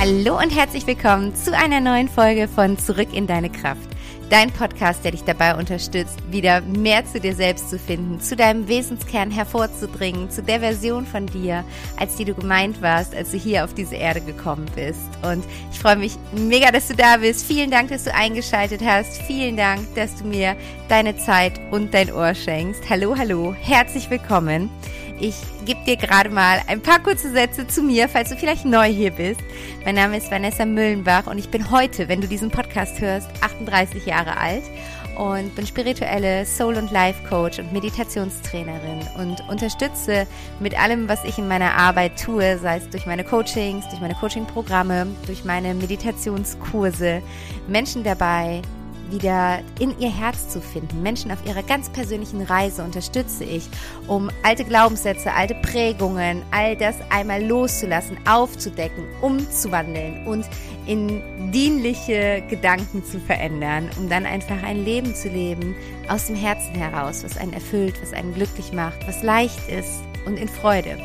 Hallo und herzlich willkommen zu einer neuen Folge von Zurück in deine Kraft. Dein Podcast, der dich dabei unterstützt, wieder mehr zu dir selbst zu finden, zu deinem Wesenskern hervorzudringen, zu der Version von dir, als die du gemeint warst, als du hier auf diese Erde gekommen bist. Und ich freue mich mega, dass du da bist. Vielen Dank, dass du eingeschaltet hast. Vielen Dank, dass du mir deine Zeit und dein Ohr schenkst. Hallo, hallo. Herzlich willkommen. Ich gebe dir gerade mal ein paar kurze Sätze zu mir, falls du vielleicht neu hier bist. Mein Name ist Vanessa Müllenbach und ich bin heute, wenn du diesen Podcast hörst, 38 Jahre alt und bin spirituelle Soul- und Life-Coach und Meditationstrainerin und unterstütze mit allem, was ich in meiner Arbeit tue, sei es durch meine Coachings, durch meine Coaching-Programme, durch meine Meditationskurse, Menschen dabei, wieder in ihr Herz zu finden. Menschen auf ihrer ganz persönlichen Reise unterstütze ich, um alte Glaubenssätze, alte Prägungen, all das einmal loszulassen, aufzudecken, umzuwandeln und in dienliche Gedanken zu verändern, um dann einfach ein Leben zu leben aus dem Herzen heraus, was einen erfüllt, was einen glücklich macht, was leicht ist und in Freude.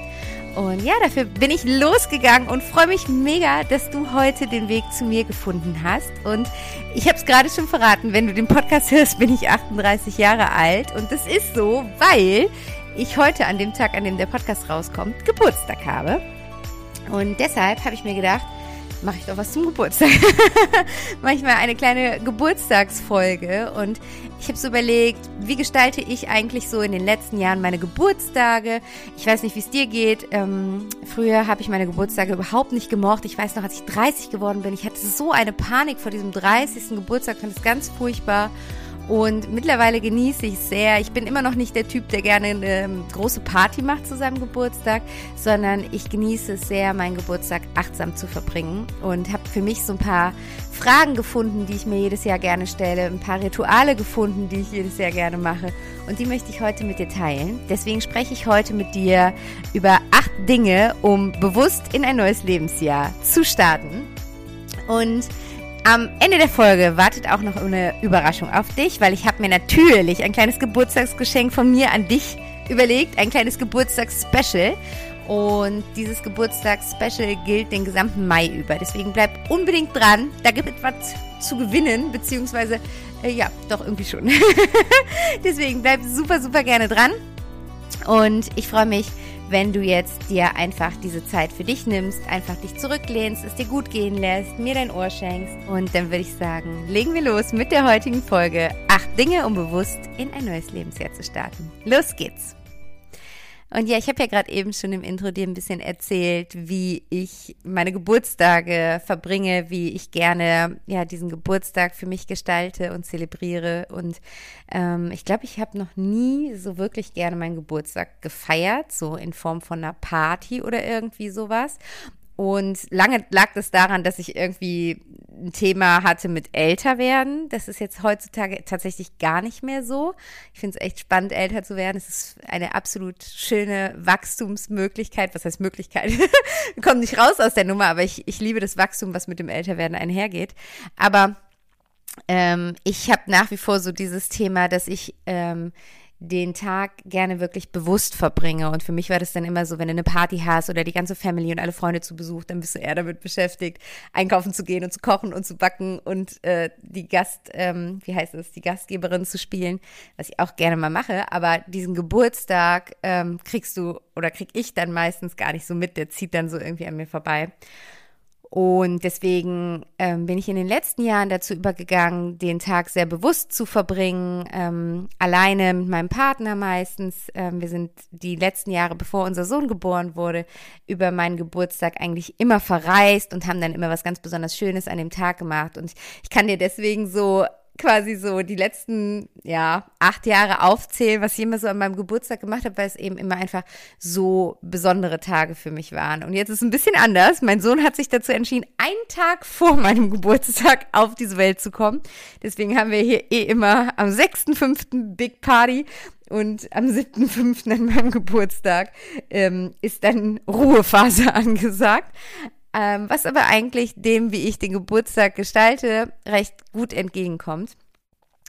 Und ja, dafür bin ich losgegangen und freue mich mega, dass du heute den Weg zu mir gefunden hast. Und ich habe es gerade schon verraten, wenn du den Podcast hörst, bin ich 38 Jahre alt. Und das ist so, weil ich heute an dem Tag, an dem der Podcast rauskommt, Geburtstag habe. Und deshalb habe ich mir gedacht, mache ich doch was zum Geburtstag. mache ich mal eine kleine Geburtstagsfolge und ich habe so überlegt, wie gestalte ich eigentlich so in den letzten Jahren meine Geburtstage? Ich weiß nicht, wie es dir geht. Ähm, früher habe ich meine Geburtstage überhaupt nicht gemocht. Ich weiß noch, als ich 30 geworden bin, ich hatte so eine Panik vor diesem 30. Geburtstag, fand es ganz furchtbar. Und mittlerweile genieße ich sehr. Ich bin immer noch nicht der Typ, der gerne eine ähm, große Party macht zu seinem Geburtstag, sondern ich genieße es sehr, meinen Geburtstag achtsam zu verbringen und habe für mich so ein paar Fragen gefunden, die ich mir jedes Jahr gerne stelle, ein paar Rituale gefunden, die ich jedes Jahr gerne mache. Und die möchte ich heute mit dir teilen. Deswegen spreche ich heute mit dir über acht Dinge, um bewusst in ein neues Lebensjahr zu starten. Und am Ende der Folge wartet auch noch eine Überraschung auf dich, weil ich habe mir natürlich ein kleines Geburtstagsgeschenk von mir an dich überlegt, ein kleines Geburtstagsspecial. Und dieses Geburtstagsspecial gilt den gesamten Mai über. Deswegen bleib unbedingt dran. Da gibt es was zu gewinnen, beziehungsweise, äh, ja, doch irgendwie schon. Deswegen bleib super, super gerne dran. Und ich freue mich, wenn du jetzt dir einfach diese Zeit für dich nimmst, einfach dich zurücklehnst, es dir gut gehen lässt, mir dein Ohr schenkst. Und dann würde ich sagen, legen wir los mit der heutigen Folge. Acht Dinge, um bewusst in ein neues Lebensjahr zu starten. Los geht's! Und ja, ich habe ja gerade eben schon im Intro dir ein bisschen erzählt, wie ich meine Geburtstage verbringe, wie ich gerne ja diesen Geburtstag für mich gestalte und zelebriere. Und ähm, ich glaube, ich habe noch nie so wirklich gerne meinen Geburtstag gefeiert, so in Form von einer Party oder irgendwie sowas. Und lange lag das daran, dass ich irgendwie ein Thema hatte mit Älterwerden. Das ist jetzt heutzutage tatsächlich gar nicht mehr so. Ich finde es echt spannend, älter zu werden. Es ist eine absolut schöne Wachstumsmöglichkeit. Was heißt Möglichkeit? Kommt nicht raus aus der Nummer, aber ich, ich liebe das Wachstum, was mit dem Älterwerden einhergeht. Aber ähm, ich habe nach wie vor so dieses Thema, dass ich ähm, den Tag gerne wirklich bewusst verbringe. Und für mich war das dann immer so, wenn du eine Party hast oder die ganze Family und alle Freunde zu Besuch, dann bist du eher damit beschäftigt, einkaufen zu gehen und zu kochen und zu backen und äh, die Gast, ähm, wie heißt es, die Gastgeberin zu spielen, was ich auch gerne mal mache. Aber diesen Geburtstag ähm, kriegst du oder krieg ich dann meistens gar nicht so mit, der zieht dann so irgendwie an mir vorbei. Und deswegen ähm, bin ich in den letzten Jahren dazu übergegangen, den Tag sehr bewusst zu verbringen, ähm, alleine mit meinem Partner meistens. Ähm, wir sind die letzten Jahre, bevor unser Sohn geboren wurde, über meinen Geburtstag eigentlich immer verreist und haben dann immer was ganz besonders Schönes an dem Tag gemacht. Und ich kann dir deswegen so quasi so die letzten, ja, acht Jahre aufzählen, was ich immer so an meinem Geburtstag gemacht habe, weil es eben immer einfach so besondere Tage für mich waren. Und jetzt ist es ein bisschen anders. Mein Sohn hat sich dazu entschieden, einen Tag vor meinem Geburtstag auf diese Welt zu kommen. Deswegen haben wir hier eh immer am 6.5. Big Party und am 7.5. an meinem Geburtstag ähm, ist dann Ruhephase angesagt. Ähm, was aber eigentlich dem, wie ich den Geburtstag gestalte, recht gut entgegenkommt.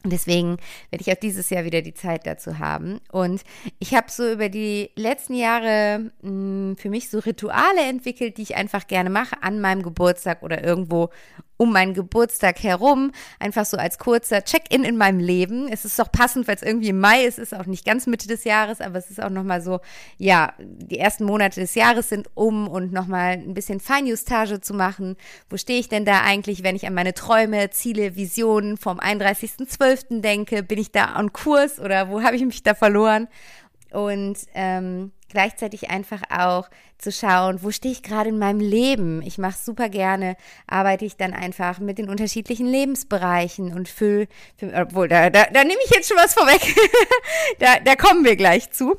Deswegen werde ich auch dieses Jahr wieder die Zeit dazu haben. Und ich habe so über die letzten Jahre mh, hm, für mich so Rituale entwickelt, die ich einfach gerne mache an meinem Geburtstag oder irgendwo um meinen Geburtstag herum, einfach so als kurzer Check-in in meinem Leben. Es ist doch passend, weil es irgendwie im Mai ist, ist auch nicht ganz Mitte des Jahres, aber es ist auch nochmal so, ja, die ersten Monate des Jahres sind um und nochmal ein bisschen Feinjustage zu machen. Wo stehe ich denn da eigentlich, wenn ich an meine Träume, Ziele, Visionen vom 31.12. denke? Bin ich da on Kurs oder wo habe ich mich da verloren? Und ähm, gleichzeitig einfach auch zu schauen, wo stehe ich gerade in meinem Leben. Ich mache super gerne, arbeite ich dann einfach mit den unterschiedlichen Lebensbereichen und fülle, obwohl, da, da, da nehme ich jetzt schon was vorweg. da, da kommen wir gleich zu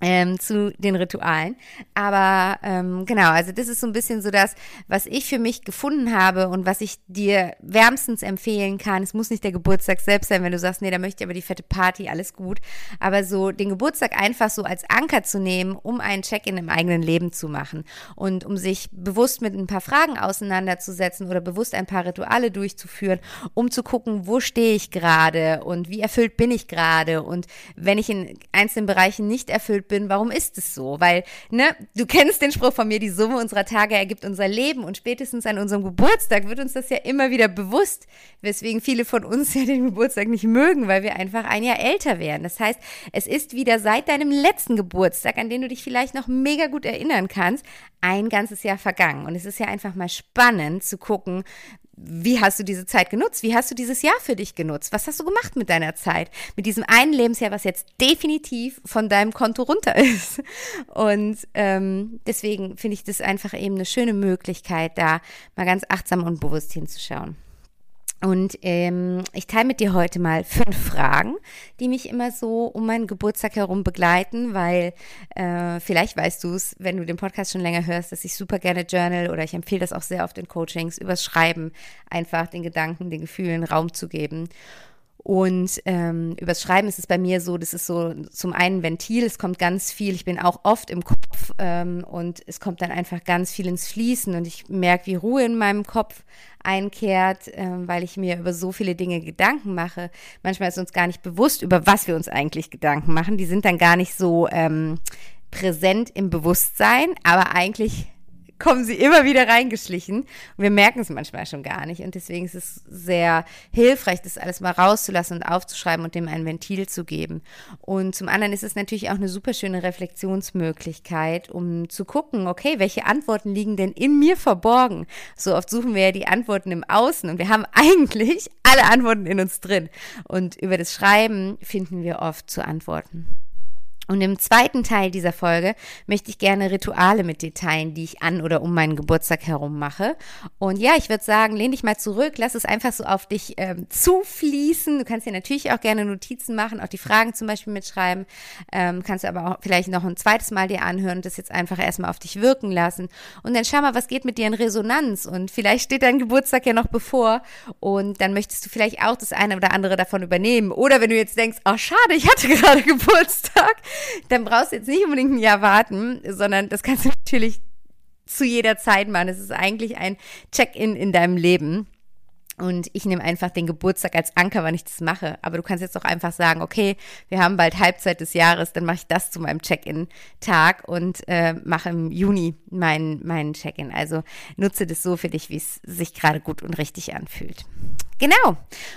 ähm, zu den Ritualen. Aber ähm, genau, also das ist so ein bisschen so das, was ich für mich gefunden habe und was ich dir wärmstens empfehlen kann. Es muss nicht der Geburtstag selbst sein, wenn du sagst, nee, da möchte ich aber die fette Party, alles gut. Aber so den Geburtstag einfach so als Anker zu nehmen, um einen Check-in im eigenen Leben zu machen und um sich bewusst mit ein paar Fragen auseinanderzusetzen oder bewusst ein paar Rituale durchzuführen, um zu gucken, wo stehe ich gerade und wie erfüllt bin ich gerade und wenn ich in einzelnen Bereichen nicht erfüllt erfüllt bin, warum ist es so? Weil, ne, du kennst den Spruch von mir, die Summe unserer Tage ergibt unser Leben und spätestens an unserem Geburtstag wird uns das ja immer wieder bewusst, weswegen viele von uns ja den Geburtstag nicht mögen, weil wir einfach ein Jahr älter werden. Das heißt, es ist wieder seit deinem letzten Geburtstag, an den du dich vielleicht noch mega gut erinnern kannst, ein ganzes Jahr vergangen. Und es ist ja einfach mal spannend zu gucken, wie hast du diese Zeit genutzt? Wie hast du dieses Jahr für dich genutzt? Was hast du gemacht mit deiner Zeit? Mit diesem einen Lebensjahr, was jetzt definitiv von deinem Konto runter ist. Und ähm, deswegen finde ich das einfach eben eine schöne Möglichkeit, da mal ganz achtsam und bewusst hinzuschauen. Und ähm, ich teile mit dir heute mal fünf Fragen, die mich immer so um meinen Geburtstag herum begleiten, weil äh, vielleicht weißt du es, wenn du den Podcast schon länger hörst, dass ich super gerne journal oder ich empfehle das auch sehr oft in Coachings, übers Schreiben einfach den Gedanken, den Gefühlen Raum zu geben. Und ähm, übers Schreiben ist es bei mir so, das ist so zum einen Ventil, es kommt ganz viel, ich bin auch oft im Kopf ähm, und es kommt dann einfach ganz viel ins Fließen und ich merke, wie Ruhe in meinem Kopf einkehrt, ähm, weil ich mir über so viele Dinge Gedanken mache. Manchmal ist uns gar nicht bewusst, über was wir uns eigentlich Gedanken machen. Die sind dann gar nicht so ähm, präsent im Bewusstsein, aber eigentlich kommen sie immer wieder reingeschlichen. Und wir merken es manchmal schon gar nicht. Und deswegen ist es sehr hilfreich, das alles mal rauszulassen und aufzuschreiben und dem ein Ventil zu geben. Und zum anderen ist es natürlich auch eine super schöne Reflexionsmöglichkeit, um zu gucken, okay, welche Antworten liegen denn in mir verborgen? So oft suchen wir ja die Antworten im Außen und wir haben eigentlich alle Antworten in uns drin. Und über das Schreiben finden wir oft zu Antworten. Und im zweiten Teil dieser Folge möchte ich gerne Rituale mit dir teilen, die ich an oder um meinen Geburtstag herum mache. Und ja, ich würde sagen, lehn dich mal zurück, lass es einfach so auf dich ähm, zufließen. Du kannst dir natürlich auch gerne Notizen machen, auch die Fragen zum Beispiel mitschreiben. Ähm, kannst du aber auch vielleicht noch ein zweites Mal dir anhören und das jetzt einfach erstmal auf dich wirken lassen. Und dann schau mal, was geht mit dir in Resonanz. Und vielleicht steht dein Geburtstag ja noch bevor und dann möchtest du vielleicht auch das eine oder andere davon übernehmen. Oder wenn du jetzt denkst, oh schade, ich hatte gerade Geburtstag dann brauchst du jetzt nicht unbedingt ein Jahr warten, sondern das kannst du natürlich zu jeder Zeit machen. Es ist eigentlich ein Check-in in deinem Leben. Und ich nehme einfach den Geburtstag als Anker, wann ich das mache. Aber du kannst jetzt auch einfach sagen, okay, wir haben bald Halbzeit des Jahres, dann mache ich das zu meinem Check-in-Tag und äh, mache im Juni meinen mein Check-in. Also nutze das so für dich, wie es sich gerade gut und richtig anfühlt. Genau.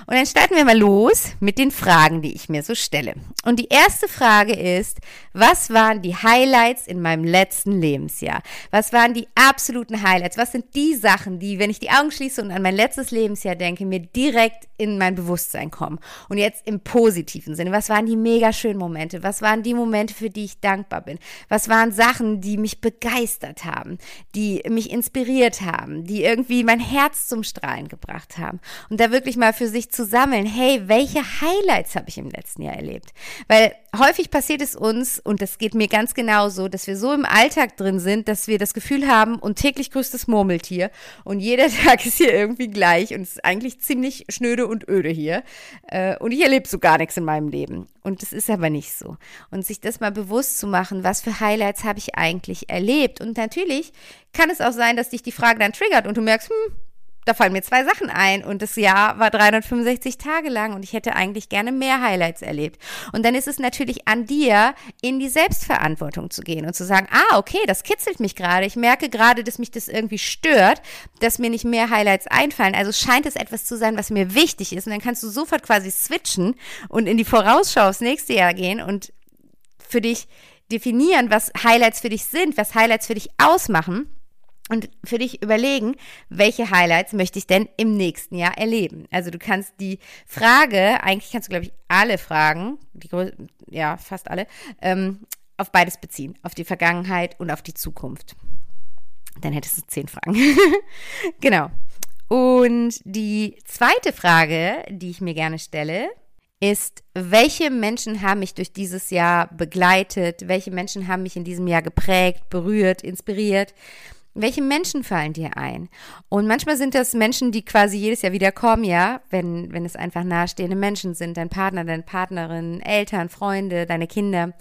Und dann starten wir mal los mit den Fragen, die ich mir so stelle. Und die erste Frage ist, was waren die Highlights in meinem letzten Lebensjahr? Was waren die absoluten Highlights? Was sind die Sachen, die, wenn ich die Augen schließe und an mein letztes Lebensjahr denke, mir direkt in mein Bewusstsein kommen? Und jetzt im positiven Sinne. Was waren die mega schönen Momente? Was waren die Momente, für die ich dankbar bin? Was waren Sachen, die mich begeistert haben, die mich inspiriert haben, die irgendwie mein Herz zum Strahlen gebracht haben? Und da wirklich mal für sich zu sammeln, hey, welche Highlights habe ich im letzten Jahr erlebt? Weil häufig passiert es uns, und das geht mir ganz genauso, dass wir so im Alltag drin sind, dass wir das Gefühl haben, und täglich grüßt das Murmeltier und jeder Tag ist hier irgendwie gleich und es ist eigentlich ziemlich schnöde und öde hier. Äh, und ich erlebe so gar nichts in meinem Leben. Und das ist aber nicht so. Und sich das mal bewusst zu machen, was für Highlights habe ich eigentlich erlebt? Und natürlich kann es auch sein, dass dich die Frage dann triggert und du merkst, hm, da fallen mir zwei Sachen ein und das Jahr war 365 Tage lang und ich hätte eigentlich gerne mehr Highlights erlebt. Und dann ist es natürlich an dir, in die Selbstverantwortung zu gehen und zu sagen, ah, okay, das kitzelt mich gerade. Ich merke gerade, dass mich das irgendwie stört, dass mir nicht mehr Highlights einfallen. Also scheint es etwas zu sein, was mir wichtig ist. Und dann kannst du sofort quasi switchen und in die Vorausschau aufs nächste Jahr gehen und für dich definieren, was Highlights für dich sind, was Highlights für dich ausmachen und für dich überlegen, welche Highlights möchte ich denn im nächsten Jahr erleben. Also du kannst die Frage, eigentlich kannst du, glaube ich, alle Fragen, die, ja, fast alle, ähm, auf beides beziehen, auf die Vergangenheit und auf die Zukunft. Dann hättest du zehn Fragen. genau. Und die zweite Frage, die ich mir gerne stelle, ist, welche Menschen haben mich durch dieses Jahr begleitet? Welche Menschen haben mich in diesem Jahr geprägt, berührt, inspiriert? Welche Menschen fallen dir ein? Und manchmal sind das Menschen, die quasi jedes Jahr wieder kommen, ja, wenn, wenn es einfach nahestehende Menschen sind, dein Partner, deine Partnerin, Eltern, Freunde, deine Kinder,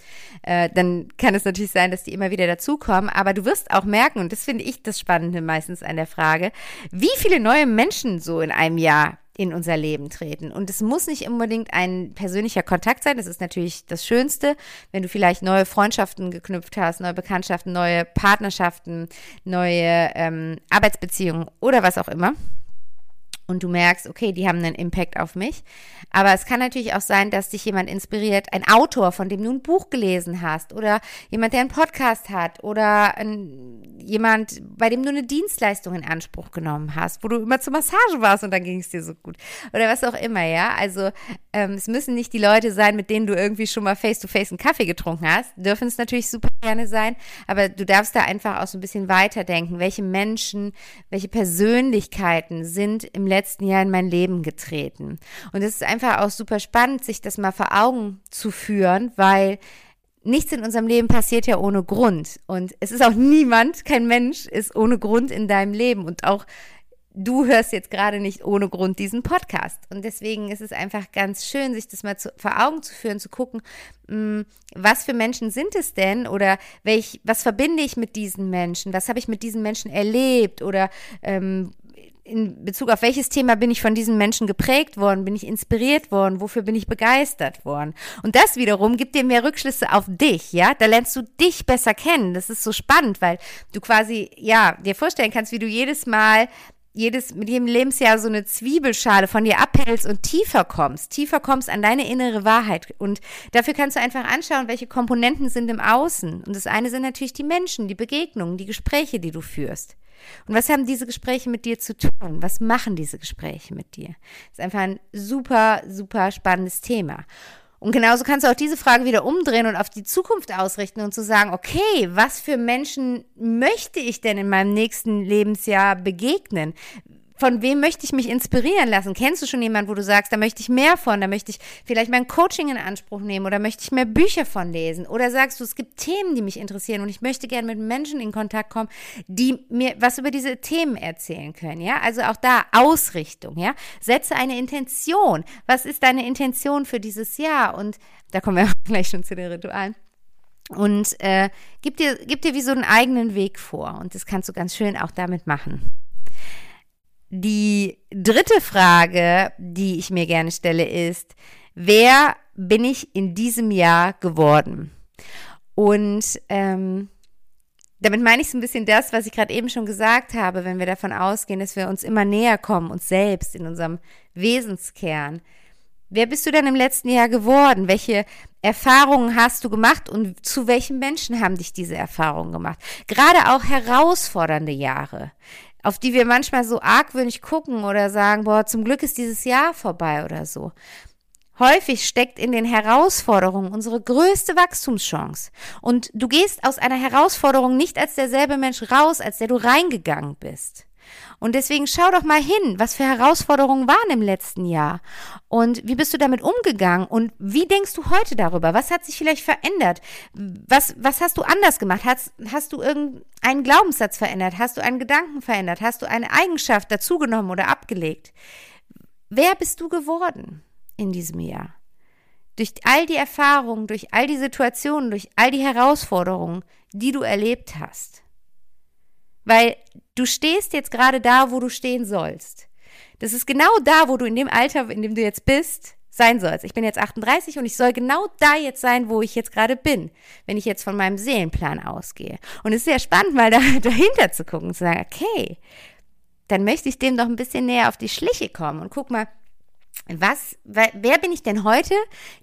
äh, dann kann es natürlich sein, dass die immer wieder dazukommen. Aber du wirst auch merken, und das finde ich das Spannende meistens an der Frage, wie viele neue Menschen so in einem Jahr in unser Leben treten. Und es muss nicht unbedingt ein persönlicher Kontakt sein. Das ist natürlich das Schönste, wenn du vielleicht neue Freundschaften geknüpft hast, neue Bekanntschaften, neue Partnerschaften, neue ähm, Arbeitsbeziehungen oder was auch immer und du merkst, okay, die haben einen Impact auf mich. Aber es kann natürlich auch sein, dass dich jemand inspiriert, ein Autor, von dem du ein Buch gelesen hast oder jemand, der einen Podcast hat oder ein, jemand, bei dem du eine Dienstleistung in Anspruch genommen hast, wo du immer zur Massage warst und dann ging es dir so gut oder was auch immer, ja. Also ähm, es müssen nicht die Leute sein, mit denen du irgendwie schon mal face-to-face -face einen Kaffee getrunken hast, dürfen es natürlich super gerne sein, aber du darfst da einfach auch so ein bisschen weiterdenken, welche Menschen, welche Persönlichkeiten sind im letzten Jahr in mein Leben getreten. Und es ist einfach auch super spannend, sich das mal vor Augen zu führen, weil nichts in unserem Leben passiert ja ohne Grund. Und es ist auch niemand, kein Mensch ist ohne Grund in deinem Leben. Und auch du hörst jetzt gerade nicht ohne Grund diesen Podcast. Und deswegen ist es einfach ganz schön, sich das mal zu, vor Augen zu führen, zu gucken, mh, mm, was für Menschen sind es denn oder welch, was verbinde ich mit diesen Menschen? Was habe ich mit diesen Menschen erlebt? Oder ähm, in Bezug auf welches Thema bin ich von diesen Menschen geprägt worden, bin ich inspiriert worden, wofür bin ich begeistert worden. Und das wiederum gibt dir mehr Rückschlüsse auf dich, ja? Da lernst du dich besser kennen. Das ist so spannend, weil du quasi, ja, dir vorstellen kannst, wie du jedes Mal jedes, mit jedem Lebensjahr so eine Zwiebelschale von dir abhältst und tiefer kommst, tiefer kommst an deine innere Wahrheit. Und dafür kannst du einfach anschauen, welche Komponenten sind im Außen. Und das eine sind natürlich die Menschen, die Begegnungen, die Gespräche, die du führst. Und was haben diese Gespräche mit dir zu tun? Was machen diese Gespräche mit dir? Das ist einfach ein super, super spannendes Thema. Und genauso kannst du auch diese Frage wieder umdrehen und auf die Zukunft ausrichten und zu sagen, okay, was für Menschen möchte ich denn in meinem nächsten Lebensjahr begegnen? Von wem möchte ich mich inspirieren lassen? Kennst du schon jemanden, wo du sagst, da möchte ich mehr von, da möchte ich vielleicht mein Coaching in Anspruch nehmen oder möchte ich mehr Bücher von lesen? Oder sagst du, es gibt Themen, die mich interessieren und ich möchte gerne mit Menschen in Kontakt kommen, die mir was über diese Themen erzählen können, ja? Also auch da Ausrichtung, ja? Setze eine Intention. Was ist deine Intention für dieses Jahr? Und da kommen wir auch gleich schon zu den Ritualen. Und äh, gib, dir, gib dir wie so einen eigenen Weg vor. Und das kannst du ganz schön auch damit machen. Die dritte Frage, die ich mir gerne stelle, ist, wer bin ich in diesem Jahr geworden? Und ähm, damit meine ich so ein bisschen das, was ich gerade eben schon gesagt habe, wenn wir davon ausgehen, dass wir uns immer näher kommen, uns selbst in unserem Wesenskern. Wer bist du denn im letzten Jahr geworden? Welche Erfahrungen hast du gemacht und zu welchen Menschen haben dich diese Erfahrungen gemacht? Gerade auch herausfordernde Jahre auf die wir manchmal so argwöhnig gucken oder sagen, boah, zum Glück ist dieses Jahr vorbei oder so. Häufig steckt in den Herausforderungen unsere größte Wachstumschance. Und du gehst aus einer Herausforderung nicht als derselbe Mensch raus, als der du reingegangen bist. Und deswegen schau doch mal hin, was für Herausforderungen waren im letzten Jahr und wie bist du damit umgegangen und wie denkst du heute darüber? Was hat sich vielleicht verändert? Was, was hast du anders gemacht? Hast, hast du irgendeinen Glaubenssatz verändert? Hast du einen Gedanken verändert? Hast du eine Eigenschaft dazugenommen oder abgelegt? Wer bist du geworden in diesem Jahr? Durch all die Erfahrungen, durch all die Situationen, durch all die Herausforderungen, die du erlebt hast. Weil du stehst jetzt gerade da, wo du stehen sollst. Das ist genau da, wo du in dem Alter, in dem du jetzt bist, sein sollst. Ich bin jetzt 38 und ich soll genau da jetzt sein, wo ich jetzt gerade bin, wenn ich jetzt von meinem Seelenplan ausgehe. Und es ist sehr spannend, mal da, dahinter zu gucken und zu sagen, okay, dann möchte ich dem doch ein bisschen näher auf die Schliche kommen und guck mal, was, wer bin ich denn heute,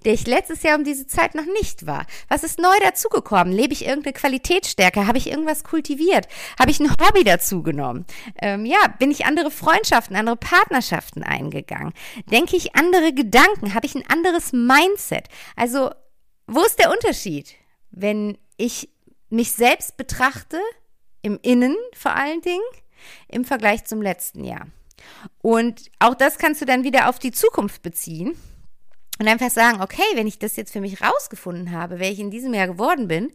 der ich letztes Jahr um diese Zeit noch nicht war? Was ist neu dazugekommen? Lebe ich irgendeine Qualitätsstärke? Habe ich irgendwas kultiviert? Habe ich ein Hobby dazugenommen? Ähm, ja, bin ich andere Freundschaften, andere Partnerschaften eingegangen? Denke ich andere Gedanken? Habe ich ein anderes Mindset? Also, wo ist der Unterschied, wenn ich mich selbst betrachte, im Innen vor allen Dingen, im Vergleich zum letzten Jahr? Und auch das kannst du dann wieder auf die Zukunft beziehen und einfach sagen, okay, wenn ich das jetzt für mich rausgefunden habe, wer ich in diesem Jahr geworden bin,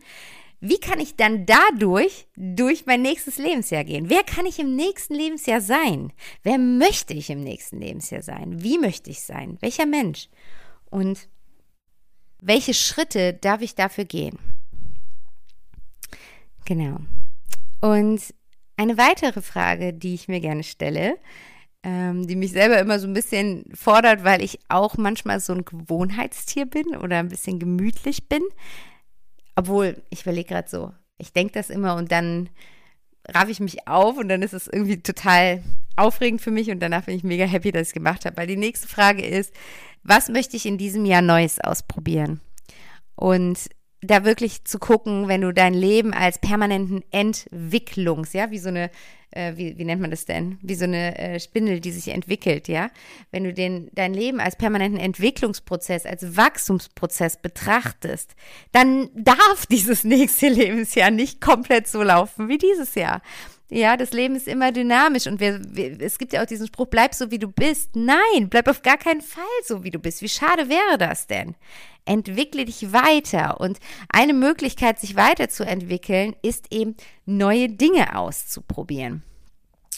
wie kann ich dann dadurch durch mein nächstes Lebensjahr gehen? Wer kann ich im nächsten Lebensjahr sein? Wer möchte ich im nächsten Lebensjahr sein? Wie möchte ich sein? Welcher Mensch? Und welche Schritte darf ich dafür gehen? Genau. Und eine weitere Frage, die ich mir gerne stelle, ähm, die mich selber immer so ein bisschen fordert, weil ich auch manchmal so ein Gewohnheitstier bin oder ein bisschen gemütlich bin. Obwohl, ich überlege gerade so, ich denke das immer und dann raff ich mich auf und dann ist es irgendwie total aufregend für mich und danach bin ich mega happy, dass ich es gemacht habe. Weil die nächste Frage ist, was möchte ich in diesem Jahr Neues ausprobieren? Und da wirklich zu gucken, wenn du dein Leben als permanenten Entwicklungs, ja, wie so eine, äh, wie, wie nennt man das denn? Wie so eine äh, Spindel, die sich entwickelt, ja. Wenn du den, dein Leben als permanenten Entwicklungsprozess, als Wachstumsprozess betrachtest, dann darf dieses nächste Lebensjahr nicht komplett so laufen wie dieses Jahr. Ja, das Leben ist immer dynamisch und wir, wir, es gibt ja auch diesen Spruch, bleib so wie du bist. Nein, bleib auf gar keinen Fall so wie du bist. Wie schade wäre das denn? Entwickle dich weiter und eine Möglichkeit, sich weiterzuentwickeln, ist eben neue Dinge auszuprobieren.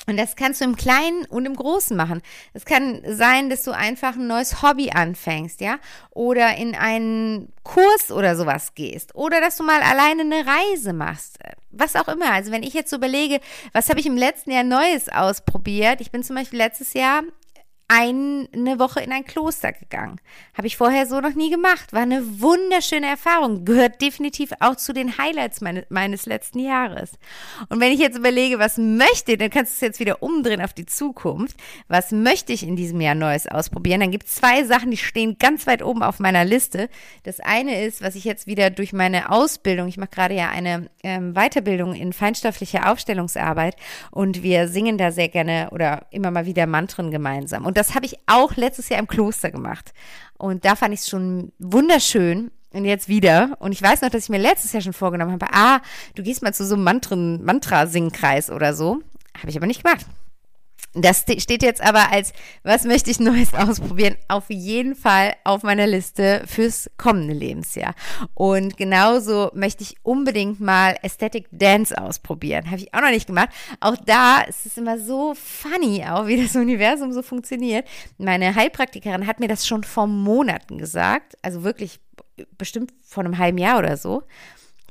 Und das kannst du im Kleinen und im Großen machen. Es kann sein, dass du einfach ein neues Hobby anfängst, ja, oder in einen Kurs oder sowas gehst, oder dass du mal alleine eine Reise machst, was auch immer. Also wenn ich jetzt überlege, was habe ich im letzten Jahr Neues ausprobiert? Ich bin zum Beispiel letztes Jahr eine Woche in ein Kloster gegangen. Habe ich vorher so noch nie gemacht. War eine wunderschöne Erfahrung. Gehört definitiv auch zu den Highlights meine, meines letzten Jahres. Und wenn ich jetzt überlege, was möchte, dann kannst du es jetzt wieder umdrehen auf die Zukunft. Was möchte ich in diesem Jahr Neues ausprobieren? Dann gibt es zwei Sachen, die stehen ganz weit oben auf meiner Liste. Das eine ist, was ich jetzt wieder durch meine Ausbildung, ich mache gerade ja eine ähm, Weiterbildung in feinstofflicher Aufstellungsarbeit und wir singen da sehr gerne oder immer mal wieder Mantren gemeinsam. Und das habe ich auch letztes Jahr im Kloster gemacht. Und da fand ich es schon wunderschön. Und jetzt wieder. Und ich weiß noch, dass ich mir letztes Jahr schon vorgenommen habe, ah, du gehst mal zu so einem Mantra-Singkreis oder so. Habe ich aber nicht gemacht. Das steht jetzt aber als, was möchte ich Neues ausprobieren? Auf jeden Fall auf meiner Liste fürs kommende Lebensjahr. Und genauso möchte ich unbedingt mal Aesthetic Dance ausprobieren. Habe ich auch noch nicht gemacht. Auch da ist es immer so funny, auch wie das Universum so funktioniert. Meine Heilpraktikerin hat mir das schon vor Monaten gesagt. Also wirklich bestimmt vor einem halben Jahr oder so.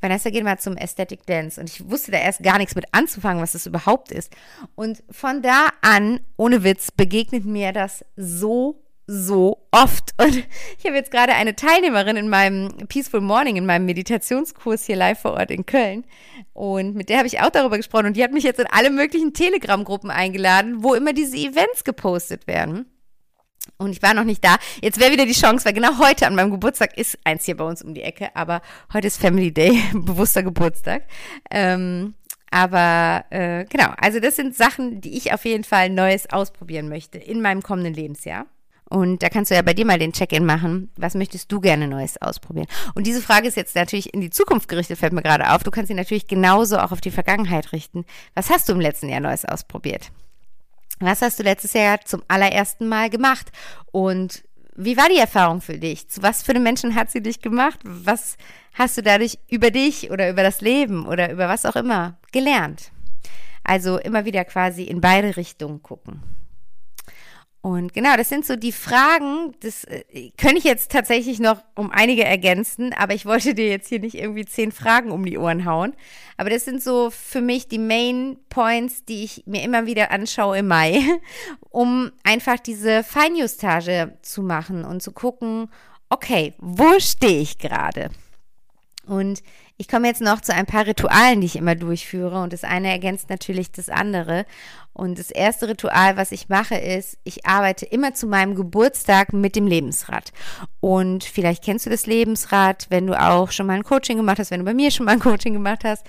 Vanessa, geh mal zum Aesthetic Dance. Und ich wusste da erst gar nichts mit anzufangen, was das überhaupt ist. Und von da an, ohne Witz, begegnet mir das so so oft. Und ich habe jetzt gerade eine Teilnehmerin in meinem Peaceful Morning, in meinem Meditationskurs hier live vor Ort in Köln. Und mit der habe ich auch darüber gesprochen. Und die hat mich jetzt in alle möglichen Telegram-Gruppen eingeladen, wo immer diese Events gepostet werden. Und ich war noch nicht da. Jetzt wäre wieder die Chance, weil genau heute an meinem Geburtstag ist eins hier bei uns um die Ecke, aber heute ist Family Day, bewusster Geburtstag. Ähm, aber äh, genau, also das sind Sachen, die ich auf jeden Fall Neues ausprobieren möchte in meinem kommenden Lebensjahr. Und da kannst du ja bei dir mal den Check-in machen. Was möchtest du gerne Neues ausprobieren? Und diese Frage ist jetzt natürlich in die Zukunft gerichtet, fällt mir gerade auf. Du kannst sie natürlich genauso auch auf die Vergangenheit richten. Was hast du im letzten Jahr Neues ausprobiert? Was hast du letztes Jahr zum allerersten Mal gemacht? Und wie war die Erfahrung für dich? Zu was für einem Menschen hat sie dich gemacht? Was hast du dadurch über dich oder über das Leben oder über was auch immer gelernt? Also immer wieder quasi in beide Richtungen gucken. Und genau, das sind so die Fragen, das äh, könnte ich jetzt tatsächlich noch um einige ergänzen, aber ich wollte dir jetzt hier nicht irgendwie zehn Fragen um die Ohren hauen. Aber das sind so für mich die Main Points, die ich mir immer wieder anschaue im Mai, um einfach diese Feinjustage zu machen und zu gucken, okay, wo stehe ich gerade? Und ich komme jetzt noch zu ein paar Ritualen, die ich immer durchführe. Und das eine ergänzt natürlich das andere. Und das erste Ritual, was ich mache, ist, ich arbeite immer zu meinem Geburtstag mit dem Lebensrad. Und vielleicht kennst du das Lebensrad, wenn du auch schon mal ein Coaching gemacht hast, wenn du bei mir schon mal ein Coaching gemacht hast,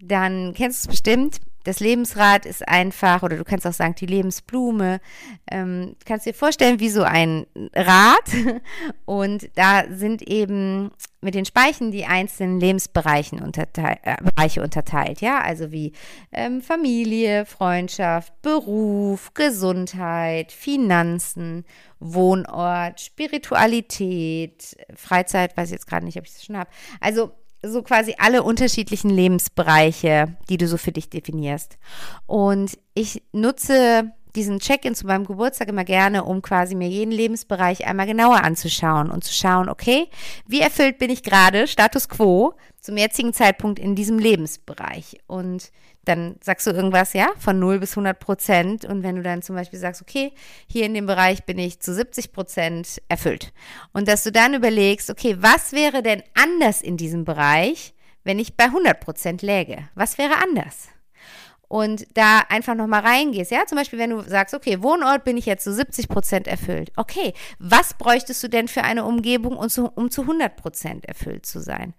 dann kennst du es bestimmt das Lebensrad ist einfach, oder du kannst auch sagen, die Lebensblume. Ähm, kannst dir vorstellen, wie so ein Rad. Und da sind eben mit den Speichen die einzelnen Lebensbereichen unterteil, äh, Bereiche unterteilt, ja, also wie ähm, Familie, Freundschaft, Beruf, Gesundheit, Finanzen, Wohnort, Spiritualität, Freizeit, weiß ich jetzt gerade nicht, ob ich das schon habe. Also so quasi alle unterschiedlichen Lebensbereiche, die du so für dich definierst. Und ich nutze diesen Check-in zu meinem Geburtstag immer gerne, um quasi mir jeden Lebensbereich einmal genauer anzuschauen und zu schauen, okay, wie erfüllt bin ich gerade, Status quo, zum jetzigen Zeitpunkt in diesem Lebensbereich. Und dann sagst du irgendwas, ja, von 0 bis 100 Prozent. Und wenn du dann zum Beispiel sagst, okay, hier in dem Bereich bin ich zu 70 Prozent erfüllt. Und dass du dann überlegst, okay, was wäre denn anders in diesem Bereich, wenn ich bei 100 Prozent läge? Was wäre anders? und da einfach nochmal reingehst. Ja, zum Beispiel, wenn du sagst, okay, Wohnort bin ich jetzt zu 70 Prozent erfüllt. Okay, was bräuchtest du denn für eine Umgebung, um zu, um zu 100 Prozent erfüllt zu sein?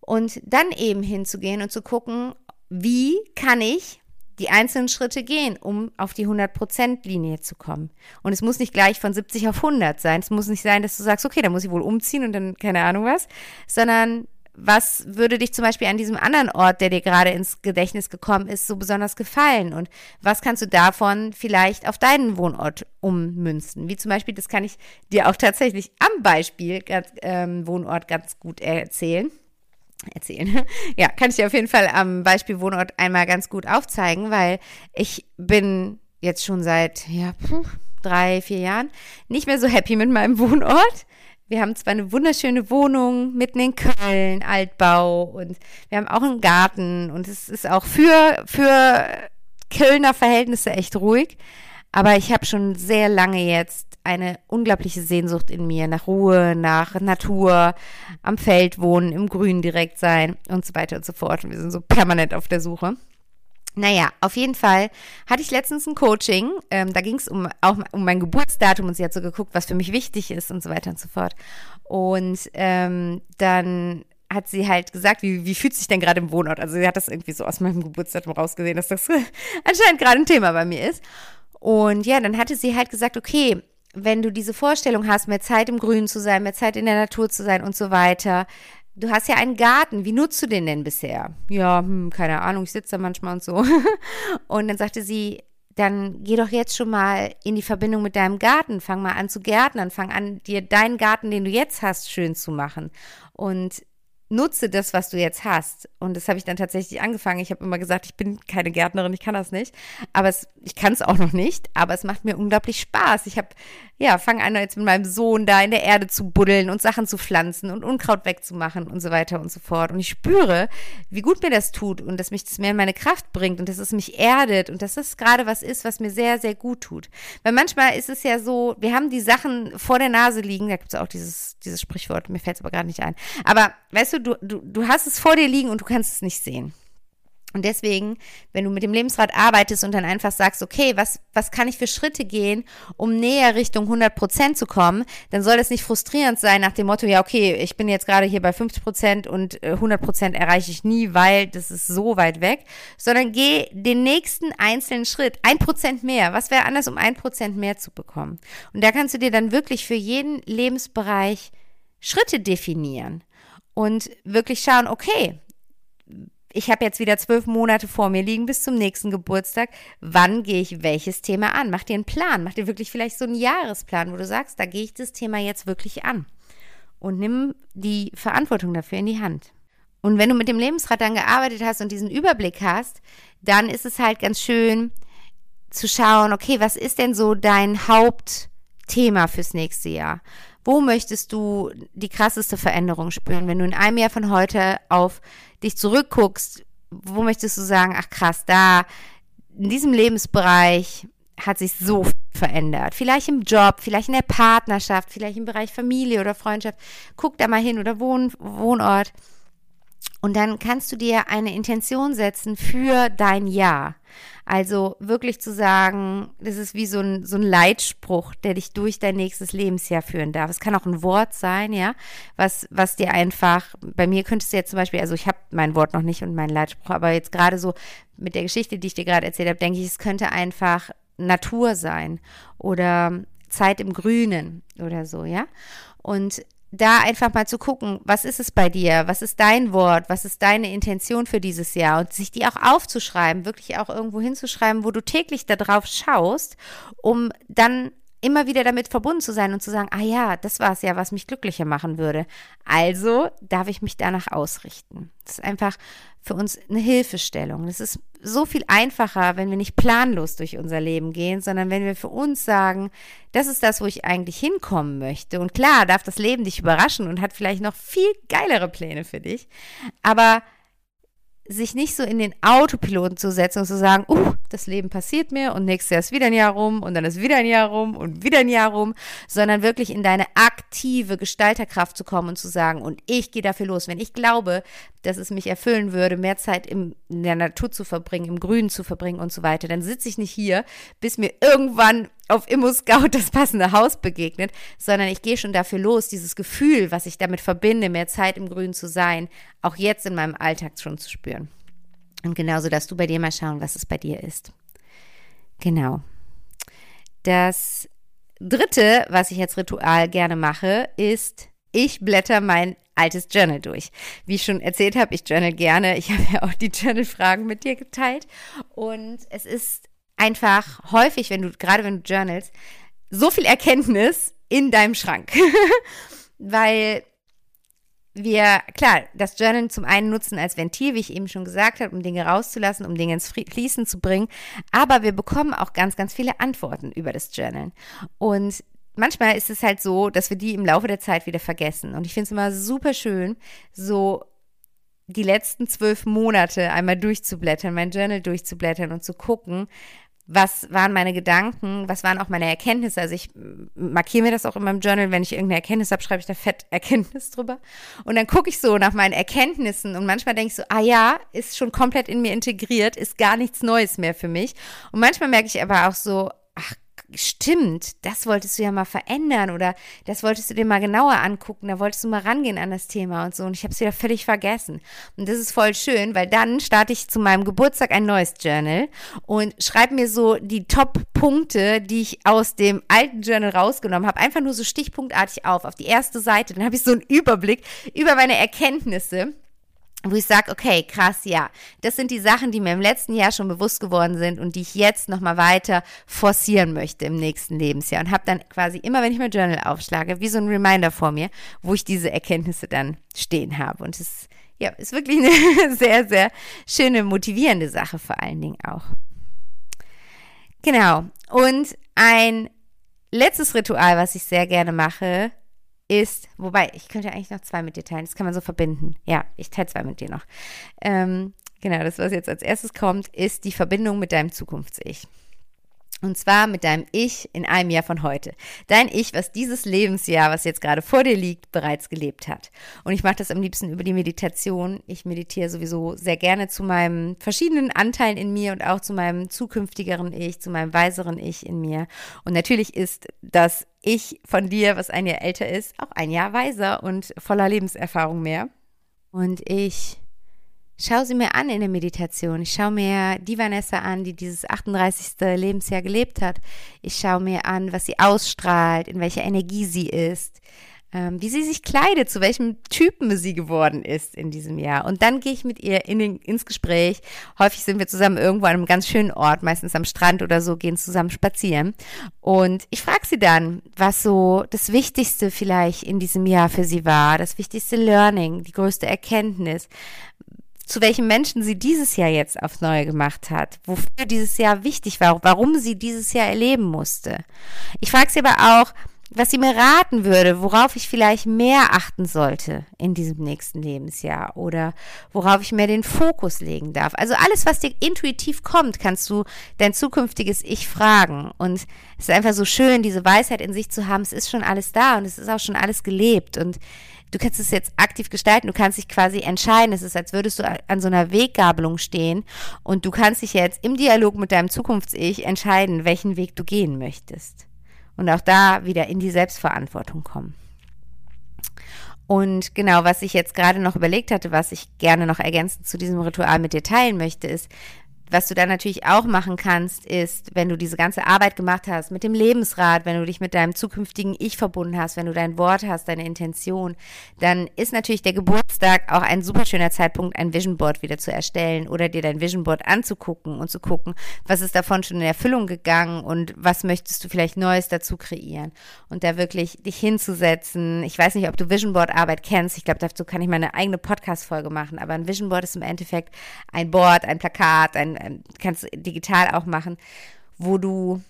Und dann eben hinzugehen und zu gucken, wie kann ich die einzelnen Schritte gehen, um auf die 100%-Linie zu kommen. Und es muss nicht gleich von 70 auf 100 sein. Es muss nicht sein, dass du sagst, okay, da muss ich wohl umziehen und dann keine Ahnung was, sondern was würde dich zum Beispiel an diesem anderen Ort, der dir gerade ins Gedächtnis gekommen ist, so besonders gefallen? Und was kannst du davon vielleicht auf deinen Wohnort ummünzen? Wie zum Beispiel, das kann ich dir auch tatsächlich am Beispiel ähm, Wohnort ganz gut erzählen. Erzählen. Ja, kann ich dir auf jeden Fall am Beispiel Wohnort einmal ganz gut aufzeigen, weil ich bin jetzt schon seit ja, drei, vier Jahren nicht mehr so happy mit meinem Wohnort wir haben zwar eine wunderschöne Wohnung mitten in Köln, Altbau und wir haben auch einen Garten und es ist auch für, für Kölner Verhältnisse echt ruhig. Aber ich habe schon sehr lange jetzt eine unglaubliche Sehnsucht in mir nach Ruhe, nach Natur, am Feld wohnen, im Grün direkt sein und so weiter und so fort. Und wir sind so permanent auf der Suche. Naja, auf jeden Fall hatte ich letztens ein Coaching. Ähm, da ging es um, auch um mein Geburtsdatum und sie hat so geguckt, was für mich wichtig ist und so weiter und so fort. Und ähm, dann hat sie halt gesagt, wie, wie fühlt sich denn gerade im Wohnort? Also sie hat das irgendwie so aus meinem Geburtsdatum rausgesehen, dass das anscheinend gerade ein Thema bei mir ist. Und ja, dann hatte sie halt gesagt, okay, wenn du diese Vorstellung hast, mehr Zeit im Grün zu sein, mehr Zeit in der Natur zu sein und so weiter, Du hast ja einen Garten. Wie nutzt du den denn bisher? Ja, hm, keine Ahnung, ich sitze da manchmal und so. und dann sagte sie, dann geh doch jetzt schon mal in die Verbindung mit deinem Garten. Fang mal an zu gärtnern. Fang an, dir deinen Garten, den du jetzt hast, schön zu machen. Und nutze das, was du jetzt hast. Und das habe ich dann tatsächlich angefangen. Ich habe immer gesagt, ich bin keine Gärtnerin, ich kann das nicht. Aber es, ich kann es auch noch nicht, aber es macht mir unglaublich Spaß. Ich habe, ja, fange an jetzt mit meinem Sohn da in der Erde zu buddeln und Sachen zu pflanzen und Unkraut wegzumachen und so weiter und so fort. Und ich spüre, wie gut mir das tut und dass mich das mehr in meine Kraft bringt und dass es mich erdet und dass das gerade was ist, was mir sehr, sehr gut tut. Weil manchmal ist es ja so, wir haben die Sachen vor der Nase liegen, da gibt es auch dieses, dieses Sprichwort, mir fällt es aber gerade nicht ein. Aber weißt du, du, du, du hast es vor dir liegen und du kannst es nicht sehen. Und deswegen, wenn du mit dem Lebensrad arbeitest und dann einfach sagst, okay, was, was kann ich für Schritte gehen, um näher Richtung 100 Prozent zu kommen, dann soll das nicht frustrierend sein nach dem Motto, ja, okay, ich bin jetzt gerade hier bei 50 Prozent und 100 äh, Prozent erreiche ich nie, weil das ist so weit weg, sondern geh den nächsten einzelnen Schritt, ein Prozent mehr. Was wäre anders, um ein Prozent mehr zu bekommen? Und da kannst du dir dann wirklich für jeden Lebensbereich Schritte definieren und wirklich schauen, okay, ich habe jetzt wieder zwölf Monate vor mir liegen bis zum nächsten Geburtstag. Wann gehe ich welches Thema an? Mach dir einen Plan. Mach dir wirklich vielleicht so einen Jahresplan, wo du sagst, da gehe ich das Thema jetzt wirklich an. Und nimm die Verantwortung dafür in die Hand. Und wenn du mit dem Lebensrad dann gearbeitet hast und diesen Überblick hast, dann ist es halt ganz schön, zu schauen, okay, was ist denn so dein Hauptthema fürs nächste Jahr? Wo möchtest du die krasseste Veränderung spüren? Wenn du in einem Jahr von heute auf dich zurückguckst, wo möchtest du sagen, ach krass, da in diesem Lebensbereich hat sich so viel verändert. Vielleicht im Job, vielleicht in der Partnerschaft, vielleicht im Bereich Familie oder Freundschaft. Guck da mal hin oder Wohn Wohnort. Und dann kannst du dir eine Intention setzen für dein Jahr. Also wirklich zu sagen, das ist wie so ein, so ein Leitspruch, der dich durch dein nächstes Lebensjahr führen darf. Es kann auch ein Wort sein, ja, was, was dir einfach, bei mir könntest du jetzt zum Beispiel, also ich habe mein Wort noch nicht und meinen Leitspruch, aber jetzt gerade so mit der Geschichte, die ich dir gerade erzählt habe, denke ich, es könnte einfach Natur sein oder Zeit im Grünen oder so, ja. Und da einfach mal zu gucken, was ist es bei dir, was ist dein Wort, was ist deine Intention für dieses Jahr? Und sich die auch aufzuschreiben, wirklich auch irgendwo hinzuschreiben, wo du täglich darauf schaust, um dann immer wieder damit verbunden zu sein und zu sagen, ah ja, das war es ja, was mich glücklicher machen würde. Also darf ich mich danach ausrichten. Das ist einfach für uns eine Hilfestellung. Das ist so viel einfacher, wenn wir nicht planlos durch unser Leben gehen, sondern wenn wir für uns sagen, das ist das, wo ich eigentlich hinkommen möchte. Und klar, darf das Leben dich überraschen und hat vielleicht noch viel geilere Pläne für dich. Aber sich nicht so in den Autopiloten zu setzen und zu sagen, uh, das Leben passiert mir und nächstes Jahr ist wieder ein Jahr rum und dann ist wieder ein Jahr rum und wieder ein Jahr rum, sondern wirklich in deine aktive Gestalterkraft zu kommen und zu sagen, und ich gehe dafür los. Wenn ich glaube, dass es mich erfüllen würde, mehr Zeit in der Natur zu verbringen, im Grünen zu verbringen und so weiter, dann sitze ich nicht hier, bis mir irgendwann auf Immo-Scout das passende Haus begegnet, sondern ich gehe schon dafür los, dieses Gefühl, was ich damit verbinde, mehr Zeit im Grün zu sein, auch jetzt in meinem Alltag schon zu spüren. Und genauso, dass du bei dir mal schauen, was es bei dir ist. Genau. Das dritte, was ich als Ritual gerne mache, ist, ich blätter mein altes Journal durch. Wie ich schon erzählt habe, ich journal gerne. Ich habe ja auch die Journal-Fragen mit dir geteilt. Und es ist einfach häufig, wenn du, gerade wenn du journalst, so viel Erkenntnis in deinem Schrank. Weil wir, klar, das Journal zum einen nutzen als Ventil, wie ich eben schon gesagt habe, um Dinge rauszulassen, um Dinge ins Fließen zu bringen. Aber wir bekommen auch ganz, ganz viele Antworten über das Journal. Und manchmal ist es halt so, dass wir die im Laufe der Zeit wieder vergessen. Und ich finde es immer super schön, so die letzten zwölf Monate einmal durchzublättern, mein Journal durchzublättern und zu gucken, was waren meine Gedanken, was waren auch meine Erkenntnisse. Also ich markiere mir das auch in meinem Journal, wenn ich irgendeine Erkenntnis habe, schreibe ich da fett Erkenntnis drüber. Und dann gucke ich so nach meinen Erkenntnissen und manchmal denke ich so, ah ja, ist schon komplett in mir integriert, ist gar nichts Neues mehr für mich. Und manchmal merke ich aber auch so, ach stimmt, das wolltest du ja mal verändern oder das wolltest du dir mal genauer angucken, da wolltest du mal rangehen an das Thema und so und ich habe es wieder völlig vergessen. Und das ist voll schön, weil dann starte ich zu meinem Geburtstag ein neues Journal und schreibe mir so die Top-Punkte, die ich aus dem alten Journal rausgenommen habe, einfach nur so stichpunktartig auf, auf die erste Seite. Dann habe ich so einen Überblick über meine Erkenntnisse wo ich sage, okay, krass, ja, das sind die Sachen, die mir im letzten Jahr schon bewusst geworden sind und die ich jetzt nochmal weiter forcieren möchte im nächsten Lebensjahr. Und habe dann quasi immer, wenn ich mein Journal aufschlage, wie so ein Reminder vor mir, wo ich diese Erkenntnisse dann stehen habe. Und es ja, ist wirklich eine sehr, sehr schöne, motivierende Sache vor allen Dingen auch. Genau. Und ein letztes Ritual, was ich sehr gerne mache, ist, wobei, ich könnte eigentlich noch zwei mit dir teilen, das kann man so verbinden. Ja, ich teile zwei mit dir noch. Ähm, genau, das, was jetzt als erstes kommt, ist die Verbindung mit deinem Zukunfts-Ich. Und zwar mit deinem Ich in einem Jahr von heute. Dein Ich, was dieses Lebensjahr, was jetzt gerade vor dir liegt, bereits gelebt hat. Und ich mache das am liebsten über die Meditation. Ich meditiere sowieso sehr gerne zu meinen verschiedenen Anteilen in mir und auch zu meinem zukünftigeren Ich, zu meinem weiseren Ich in mir. Und natürlich ist das Ich von dir, was ein Jahr älter ist, auch ein Jahr weiser und voller Lebenserfahrung mehr. Und ich schau sie mir an in der Meditation. Ich schaue mir die Vanessa an, die dieses 38. Lebensjahr gelebt hat. Ich schaue mir an, was sie ausstrahlt, in welcher Energie sie ist, ähm, wie sie sich kleidet, zu welchem Typen sie geworden ist in diesem Jahr. Und dann gehe ich mit ihr in den, ins Gespräch. Häufig sind wir zusammen irgendwo an einem ganz schönen Ort, meistens am Strand oder so, gehen zusammen spazieren. Und ich frage sie dann, was so das Wichtigste vielleicht in diesem Jahr für sie war, das wichtigste Learning, die größte Erkenntnis, zu welchen Menschen sie dieses Jahr jetzt aufs Neue gemacht hat, wofür dieses Jahr wichtig war, warum sie dieses Jahr erleben musste. Ich frage sie aber auch, was sie mir raten würde, worauf ich vielleicht mehr achten sollte in diesem nächsten Lebensjahr oder worauf ich mehr den Fokus legen darf. Also alles, was dir intuitiv kommt, kannst du dein zukünftiges Ich fragen. Und es ist einfach so schön, diese Weisheit in sich zu haben. Es ist schon alles da und es ist auch schon alles gelebt und du kannst es jetzt aktiv gestalten, du kannst dich quasi entscheiden. Es ist, als würdest du an so einer Weggabelung stehen und du kannst dich jetzt im Dialog mit deinem Zukunfts-Ich entscheiden, welchen Weg du gehen möchtest und auch da wieder in die Selbstverantwortung kommen. Und genau, was ich jetzt gerade noch überlegt hatte, was ich gerne noch ergänzend zu diesem Ritual mit dir teilen möchte, ist, was du dann natürlich auch machen kannst, ist, wenn du diese ganze Arbeit gemacht hast mit dem Lebensrat, wenn du dich mit deinem zukünftigen Ich verbunden hast, wenn du dein Wort hast, deine Intention, dann ist natürlich der Geburtstag auch ein super schöner Zeitpunkt, ein Vision Board wieder zu erstellen oder dir dein Vision Board anzugucken und zu gucken, was ist davon schon in Erfüllung gegangen und was möchtest du vielleicht Neues dazu kreieren und da wirklich dich hinzusetzen. Ich weiß nicht, ob du Vision Board Arbeit kennst. Ich glaube, dazu kann ich meine eigene Podcast Folge machen, aber ein Vision Board ist im Endeffekt ein Board, ein Plakat, ein ähm, kannst digital auch machen, wo du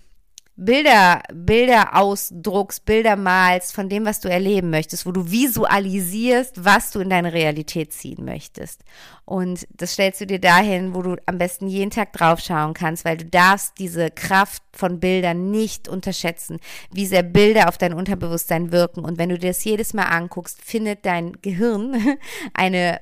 Bilder, Bilder ausdruckst, Bilder malst von dem, was du erleben möchtest, wo du visualisierst, was du in deine Realität ziehen möchtest. Und das stellst du dir dahin, wo du am besten jeden Tag draufschauen kannst, weil du darfst diese Kraft von Bildern nicht unterschätzen, wie sehr Bilder auf dein Unterbewusstsein wirken. Und wenn du dir das jedes Mal anguckst, findet dein Gehirn eine,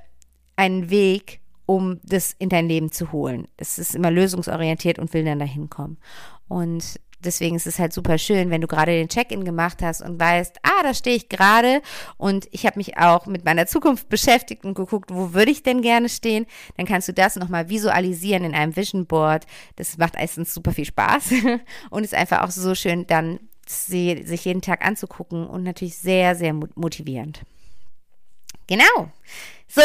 einen Weg, um das in dein Leben zu holen. Es ist immer lösungsorientiert und will dann dahin kommen. Und deswegen ist es halt super schön, wenn du gerade den Check-in gemacht hast und weißt, ah, da stehe ich gerade und ich habe mich auch mit meiner Zukunft beschäftigt und geguckt, wo würde ich denn gerne stehen, dann kannst du das nochmal visualisieren in einem Vision Board. Das macht meistens super viel Spaß und ist einfach auch so schön, dann sich jeden Tag anzugucken und natürlich sehr, sehr motivierend. Genau. So,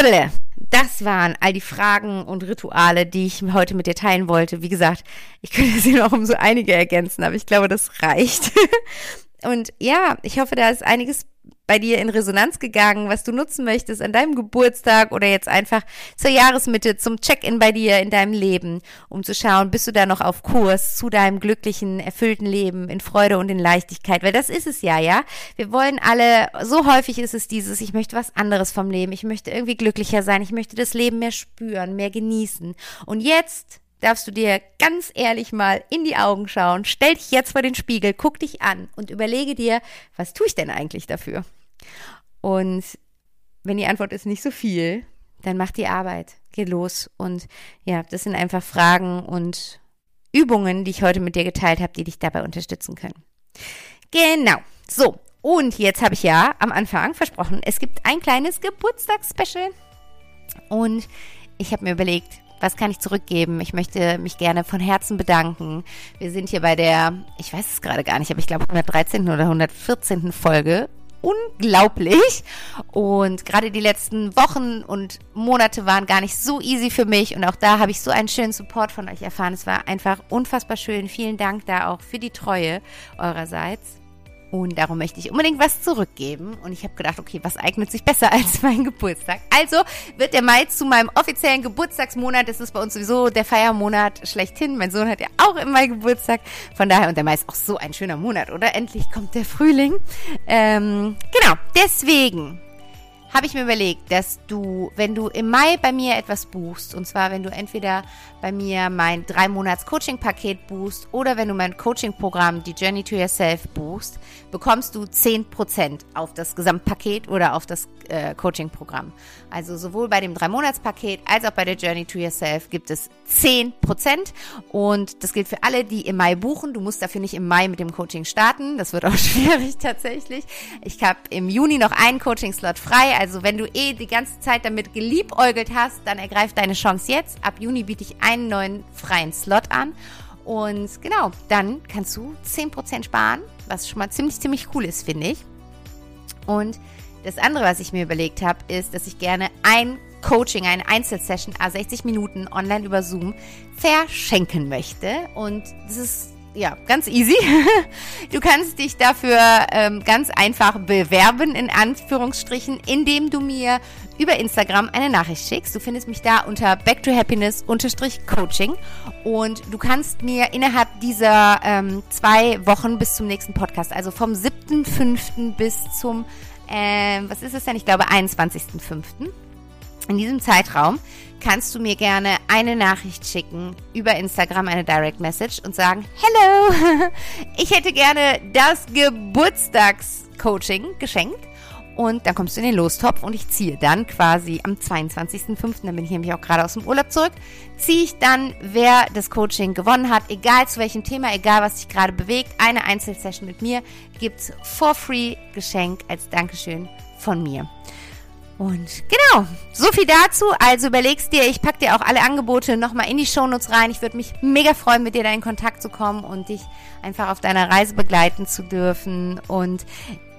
das waren all die Fragen und Rituale, die ich heute mit dir teilen wollte. Wie gesagt, ich könnte sie noch um so einige ergänzen, aber ich glaube, das reicht. Und ja, ich hoffe, da ist einiges bei dir in Resonanz gegangen, was du nutzen möchtest an deinem Geburtstag oder jetzt einfach zur Jahresmitte zum Check-in bei dir in deinem Leben, um zu schauen, bist du da noch auf Kurs zu deinem glücklichen, erfüllten Leben in Freude und in Leichtigkeit, weil das ist es ja, ja. Wir wollen alle, so häufig ist es dieses, ich möchte was anderes vom Leben, ich möchte irgendwie glücklicher sein, ich möchte das Leben mehr spüren, mehr genießen. Und jetzt darfst du dir ganz ehrlich mal in die Augen schauen, stell dich jetzt vor den Spiegel, guck dich an und überlege dir, was tue ich denn eigentlich dafür? Und wenn die Antwort ist nicht so viel, dann mach die Arbeit, geh los. Und ja, das sind einfach Fragen und Übungen, die ich heute mit dir geteilt habe, die dich dabei unterstützen können. Genau. So. Und jetzt habe ich ja am Anfang versprochen, es gibt ein kleines Geburtstagsspecial. Und ich habe mir überlegt, was kann ich zurückgeben? Ich möchte mich gerne von Herzen bedanken. Wir sind hier bei der, ich weiß es gerade gar nicht, aber ich glaube 113. oder 114. Folge. Unglaublich. Und gerade die letzten Wochen und Monate waren gar nicht so easy für mich. Und auch da habe ich so einen schönen Support von euch erfahren. Es war einfach unfassbar schön. Vielen Dank da auch für die Treue eurerseits. Und darum möchte ich unbedingt was zurückgeben. Und ich habe gedacht, okay, was eignet sich besser als mein Geburtstag? Also wird der Mai zu meinem offiziellen Geburtstagsmonat. Das ist bei uns sowieso der Feiermonat schlechthin. Mein Sohn hat ja auch im Mai Geburtstag. Von daher, und der Mai ist auch so ein schöner Monat, oder? Endlich kommt der Frühling. Ähm, genau, deswegen habe ich mir überlegt, dass du, wenn du im Mai bei mir etwas buchst, und zwar wenn du entweder bei mir mein drei Monats Coaching Paket buchst oder wenn du mein Coaching Programm die Journey to Yourself buchst, bekommst du 10% auf das Gesamtpaket oder auf das äh, Coaching Programm. Also sowohl bei dem drei Monats Paket als auch bei der Journey to Yourself gibt es 10% und das gilt für alle, die im Mai buchen. Du musst dafür nicht im Mai mit dem Coaching starten. Das wird auch schwierig tatsächlich. Ich habe im Juni noch einen Coaching Slot frei. Also wenn du eh die ganze Zeit damit geliebäugelt hast, dann ergreif deine Chance jetzt. Ab Juni biete ich einen neuen freien Slot an. Und genau, dann kannst du 10% sparen, was schon mal ziemlich, ziemlich cool ist, finde ich. Und das andere, was ich mir überlegt habe, ist, dass ich gerne ein Coaching, eine Einzelsession, A60 Minuten online über Zoom verschenken möchte. Und das ist ja, ganz easy. Du kannst dich dafür ähm, ganz einfach bewerben, in Anführungsstrichen, indem du mir über Instagram eine Nachricht schickst. Du findest mich da unter backtohappiness-coaching und du kannst mir innerhalb dieser ähm, zwei Wochen bis zum nächsten Podcast, also vom 7.5. bis zum, äh, was ist es denn? Ich glaube 21.5. In diesem Zeitraum kannst du mir gerne eine Nachricht schicken über Instagram, eine Direct Message und sagen, Hello, ich hätte gerne das Geburtstagscoaching geschenkt. Und dann kommst du in den Lostopf und ich ziehe dann quasi am 22.05., dann bin ich nämlich auch gerade aus dem Urlaub zurück, ziehe ich dann, wer das Coaching gewonnen hat, egal zu welchem Thema, egal was dich gerade bewegt, eine Einzelsession mit mir, gibt's for free Geschenk als Dankeschön von mir. Und genau, so viel dazu. Also überlegst dir, ich packe dir auch alle Angebote nochmal in die Shownotes rein. Ich würde mich mega freuen, mit dir da in Kontakt zu kommen und dich einfach auf deiner Reise begleiten zu dürfen. Und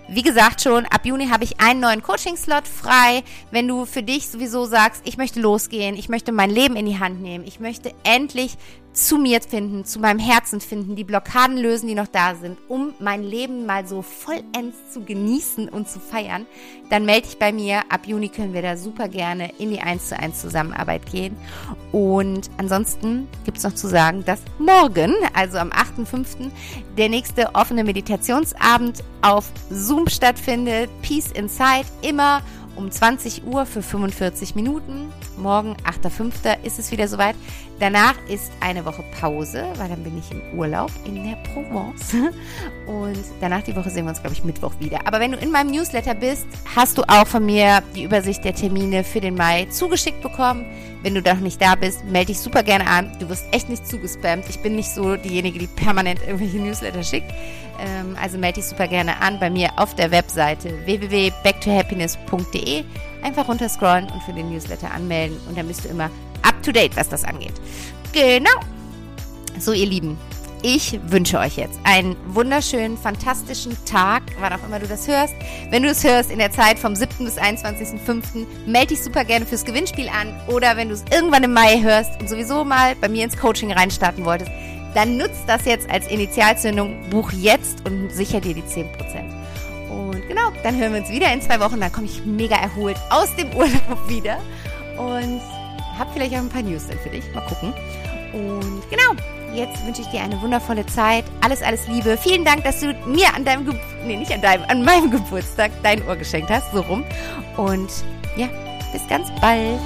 wie gesagt schon, ab Juni habe ich einen neuen Coaching-Slot frei. Wenn du für dich sowieso sagst, ich möchte losgehen, ich möchte mein Leben in die Hand nehmen, ich möchte endlich zu mir finden, zu meinem Herzen finden, die Blockaden lösen, die noch da sind, um mein Leben mal so vollends zu genießen und zu feiern, dann melde dich bei mir. Ab Juni können wir da super gerne in die 1 zu 1 Zusammenarbeit gehen. Und ansonsten gibt es noch zu sagen, dass morgen, also am 8.5., der nächste offene Meditationsabend auf Zoom stattfindet. Peace Inside, immer um 20 Uhr für 45 Minuten. Morgen, 8.5., ist es wieder soweit. Danach ist eine Woche Pause, weil dann bin ich im Urlaub in der Provence. Und danach die Woche sehen wir uns, glaube ich, Mittwoch wieder. Aber wenn du in meinem Newsletter bist, hast du auch von mir die Übersicht der Termine für den Mai zugeschickt bekommen. Wenn du noch nicht da bist, melde dich super gerne an. Du wirst echt nicht zugespammt. Ich bin nicht so diejenige, die permanent irgendwelche Newsletter schickt. Ähm, also melde dich super gerne an bei mir auf der Webseite www.backtohappiness.de. Einfach runterscrollen und für den Newsletter anmelden und dann bist du immer up to date, was das angeht. Genau. So, ihr Lieben, ich wünsche euch jetzt einen wunderschönen, fantastischen Tag, wann auch immer du das hörst. Wenn du es hörst in der Zeit vom 7. bis 21.05., melde dich super gerne fürs Gewinnspiel an. Oder wenn du es irgendwann im Mai hörst und sowieso mal bei mir ins Coaching reinstarten wolltest, dann nutzt das jetzt als Initialzündung, buch jetzt und sicher dir die 10%. Genau, dann hören wir uns wieder in zwei Wochen. Dann komme ich mega erholt aus dem Urlaub wieder und habe vielleicht auch ein paar News dann für dich. Mal gucken. Und genau, jetzt wünsche ich dir eine wundervolle Zeit. Alles, alles Liebe. Vielen Dank, dass du mir an deinem, Ge nee, nicht an deinem, an meinem Geburtstag dein Ohr geschenkt hast, so rum. Und ja, bis ganz bald.